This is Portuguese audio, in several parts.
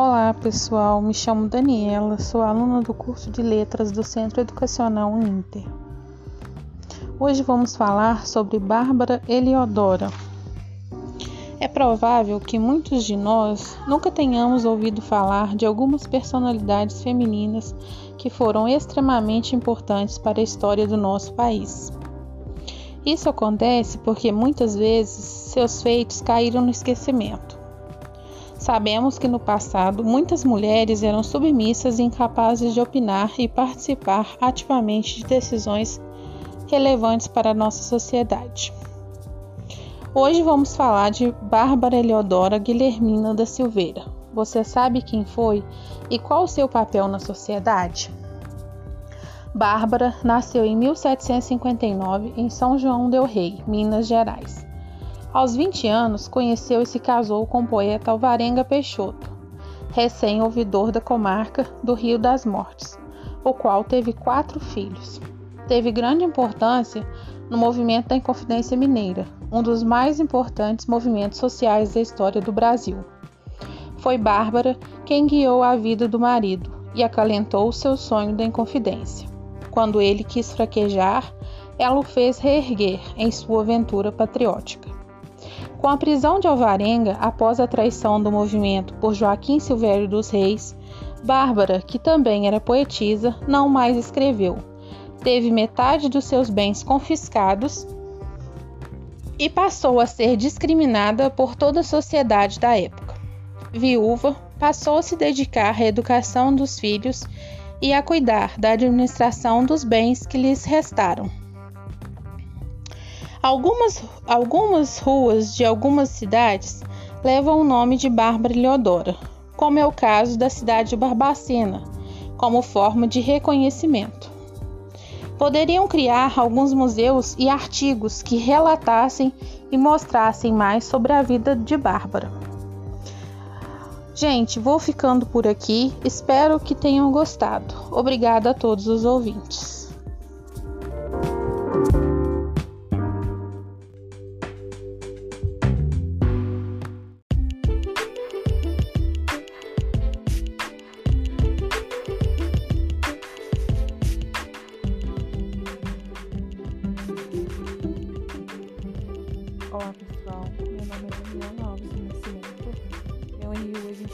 Olá pessoal, me chamo Daniela, sou aluna do curso de Letras do Centro Educacional Inter. Hoje vamos falar sobre Bárbara Eliodora. É provável que muitos de nós nunca tenhamos ouvido falar de algumas personalidades femininas que foram extremamente importantes para a história do nosso país. Isso acontece porque muitas vezes seus feitos caíram no esquecimento. Sabemos que no passado muitas mulheres eram submissas e incapazes de opinar e participar ativamente de decisões relevantes para a nossa sociedade. Hoje vamos falar de Bárbara Eleodora Guilhermina da Silveira. Você sabe quem foi e qual o seu papel na sociedade? Bárbara nasceu em 1759 em São João del Rei, Minas Gerais. Aos 20 anos, conheceu e se casou com o poeta Alvarenga Peixoto, recém-ouvidor da comarca do Rio das Mortes, o qual teve quatro filhos. Teve grande importância no movimento da Inconfidência Mineira, um dos mais importantes movimentos sociais da história do Brasil. Foi Bárbara quem guiou a vida do marido e acalentou o seu sonho da Inconfidência. Quando ele quis fraquejar, ela o fez reerguer em sua aventura patriótica. Com a prisão de Alvarenga após a traição do movimento por Joaquim Silvério dos Reis, Bárbara, que também era poetisa, não mais escreveu. Teve metade dos seus bens confiscados e passou a ser discriminada por toda a sociedade da época. Viúva, passou a se dedicar à educação dos filhos e a cuidar da administração dos bens que lhes restaram. Algumas, algumas ruas de algumas cidades levam o nome de Bárbara Leodora, como é o caso da cidade de Barbacena, como forma de reconhecimento. Poderiam criar alguns museus e artigos que relatassem e mostrassem mais sobre a vida de Bárbara. Gente, vou ficando por aqui. Espero que tenham gostado. Obrigada a todos os ouvintes.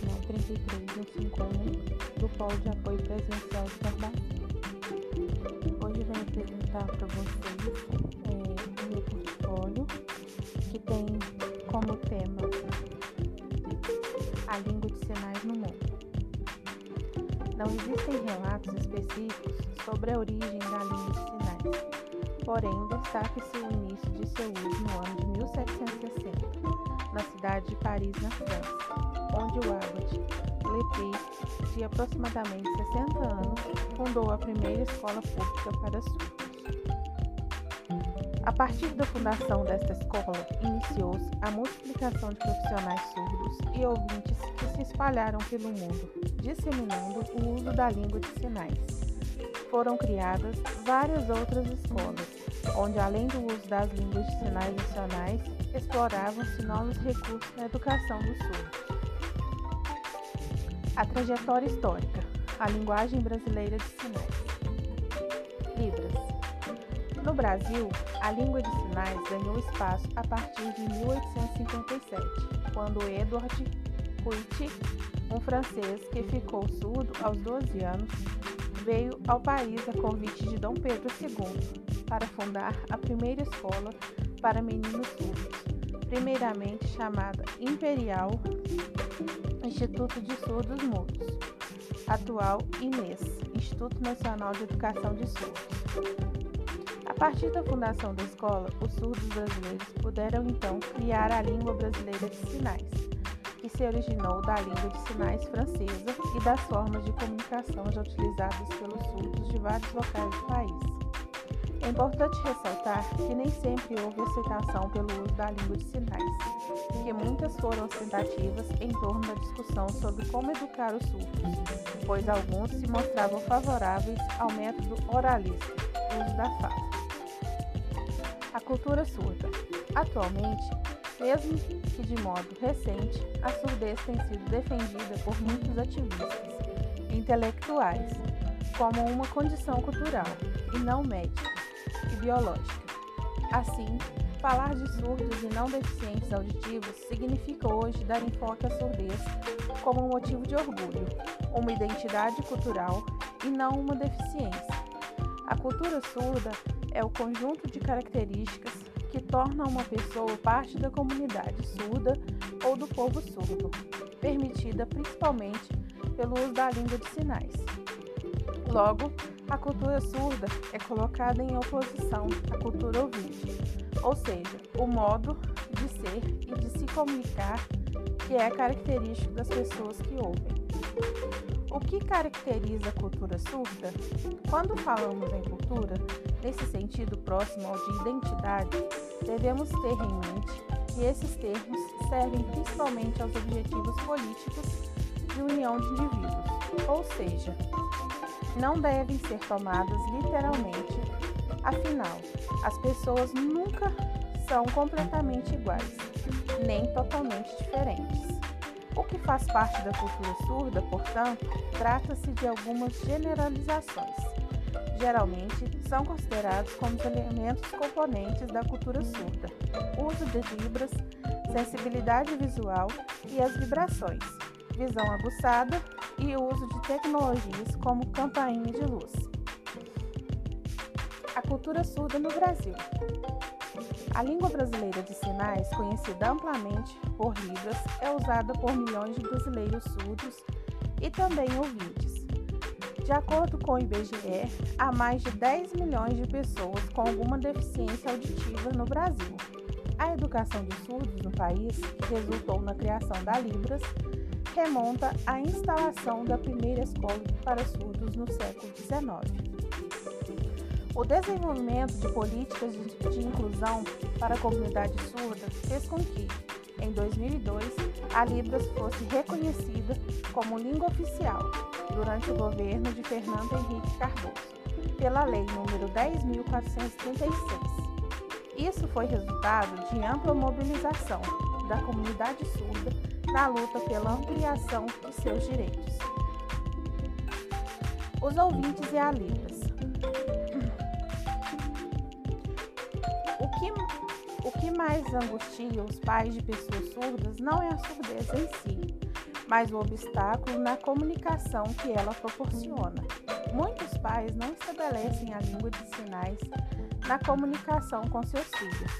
Envio o 2935151 do Polo de Apoio Presencial de Barbacena. Hoje venho apresentar para vocês é, o meu portfólio, que tem como tema a língua de sinais no mundo. Não existem relatos específicos sobre a origem da língua de sinais porém destaca-se o início de seu uso no ano de 1760, na cidade de Paris, na França, onde o abade Lepre, de aproximadamente 60 anos, fundou a primeira escola pública para surdos. A partir da fundação desta escola, iniciou-se a multiplicação de profissionais surdos e ouvintes que se espalharam pelo mundo, disseminando o uso da língua de sinais foram criadas várias outras escolas, onde, além do uso das línguas de sinais nacionais, exploravam-se novos recursos na educação dos surdos. A trajetória histórica, a linguagem brasileira de sinais. Libras. No Brasil, a língua de sinais ganhou espaço a partir de 1857, quando Edward Cuit, um francês que ficou surdo aos 12 anos, veio ao país a convite de Dom Pedro II para fundar a primeira escola para meninos surdos, primeiramente chamada Imperial Instituto de Surdos Mudos, atual INES, Instituto Nacional de Educação de Surdos. A partir da fundação da escola, os surdos brasileiros puderam então criar a língua brasileira de sinais que se originou da língua de sinais francesa e das formas de comunicação já utilizadas pelos surdos de vários locais do país. É importante ressaltar que nem sempre houve aceitação pelo uso da língua de sinais, que muitas foram tentativas em torno da discussão sobre como educar os surdos, pois alguns se mostravam favoráveis ao método oralista, uso da fala. A cultura surda. Atualmente, Mesmo que de modo recente, a surdez tem sido defendida por muitos ativistas intelectuais como uma condição cultural e não médica e biológica. Assim, falar de surdos e não deficientes auditivos significa hoje dar enfoque à surdez como um motivo de orgulho, uma identidade cultural e não uma deficiência. A cultura surda é o conjunto de características que tornam uma pessoa parte da comunidade surda ou do povo surdo, permitida principalmente pelo uso da língua de sinais. Logo, a cultura surda é colocada em oposição à cultura ouvinte, ou seja, o modo de ser e de se comunicar que é característico das pessoas que ouvem. O que caracteriza a cultura surda? Quando falamos em cultura, nesse sentido próximo ao de identidade, devemos ter em mente que esses termos servem principalmente aos objetivos políticos de união de indivíduos, ou seja, não devem ser tomadas literalmente, afinal, as pessoas nunca são completamente iguais, nem totalmente diferentes. O que faz parte da cultura surda, portanto, trata-se de algumas generalizações. Geralmente, são considerados como elementos componentes da cultura surda: uso de vibras, sensibilidade visual e as vibrações, visão aguçada e uso de tecnologias como campainha de luz. A cultura surda no Brasil. A língua brasileira de sinais, conhecida amplamente por Libras, é usada por milhões de brasileiros surdos e também ouvintes. De acordo com o IBGE, há mais de 10 milhões de pessoas com alguma deficiência auditiva no Brasil. A educação de surdos no país, que resultou na criação da Libras, remonta à instalação da primeira escola para surdos no século XIX. O desenvolvimento de políticas de, inclusão para a comunidade surda fez com que, em 2002, a Libras fosse reconhecida como língua oficial durante o governo de Fernando Henrique Cardoso, pela Lei nº 10.436. Isso foi resultado de ampla mobilização da comunidade surda na luta pela ampliação de seus direitos. Os ouvintes e a Libras. O que, o que mais angustia os pais de pessoas surdas não é a surdez em si, mas o obstáculo na comunicação que ela proporciona. Muitos pais não estabelecem a língua de sinais na comunicação com seus filhos,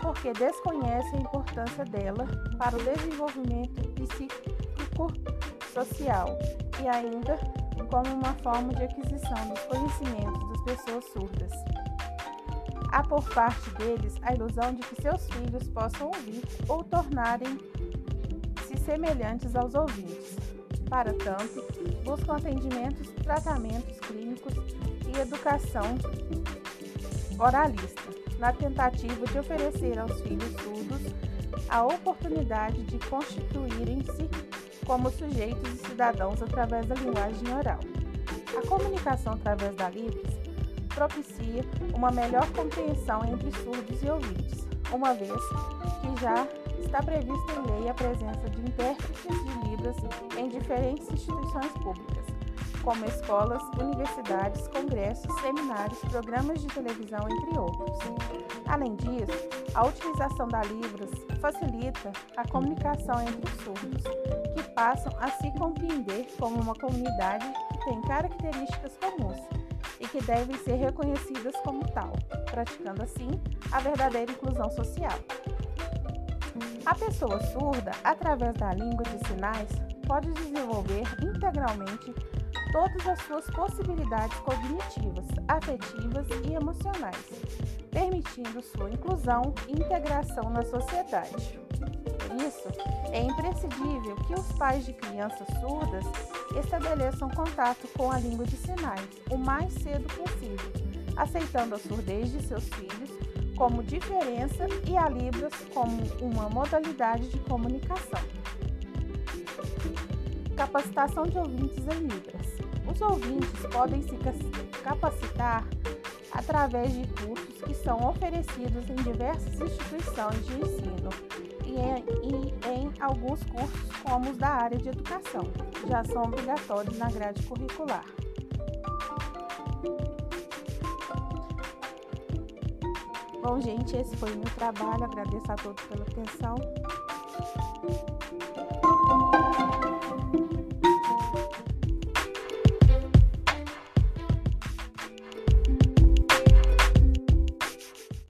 porque desconhece a importância dela para o desenvolvimento psíquico-social e ainda como uma forma de aquisição dos conhecimentos das pessoas surdas. Há por parte deles a ilusão de que seus filhos possam ouvir ou tornarem-se semelhantes aos ouvintes. Para tanto, buscam atendimentos, tratamentos clínicos e educação oralista na tentativa de oferecer aos filhos surdos a oportunidade de constituírem-se como sujeitos e cidadãos através da linguagem oral. A comunicação através da Libras propicia uma melhor compreensão entre surdos e ouvintes, uma vez que já está prevista em lei a presença de intérpretes de Libras em diferentes instituições públicas como escolas, universidades, congressos, seminários, programas de televisão, entre outros. Além disso, a utilização da Libras facilita a comunicação entre os surdos, que passam a se compreender como uma comunidade que tem características comuns e que devem ser reconhecidas como tal, praticando assim a verdadeira inclusão social. A pessoa surda, através da língua de sinais, pode desenvolver integralmente todas as suas possibilidades cognitivas, afetivas e emocionais, permitindo sua inclusão e integração na sociedade. Por isso, é imprescindível que os pais de crianças surdas estabeleçam contato com a língua de sinais o mais cedo possível, aceitando a surdez de seus filhos como diferença e a Libras como uma modalidade de comunicação. Capacitação de ouvintes em Libras. Os ouvintes podem se capacitar através de cursos que são oferecidos em diversas instituições de ensino e em, e em alguns cursos, como os da área de educação, já são obrigatórios na grade curricular. Bom, gente, esse foi o meu trabalho. Agradeço a todos pela atenção.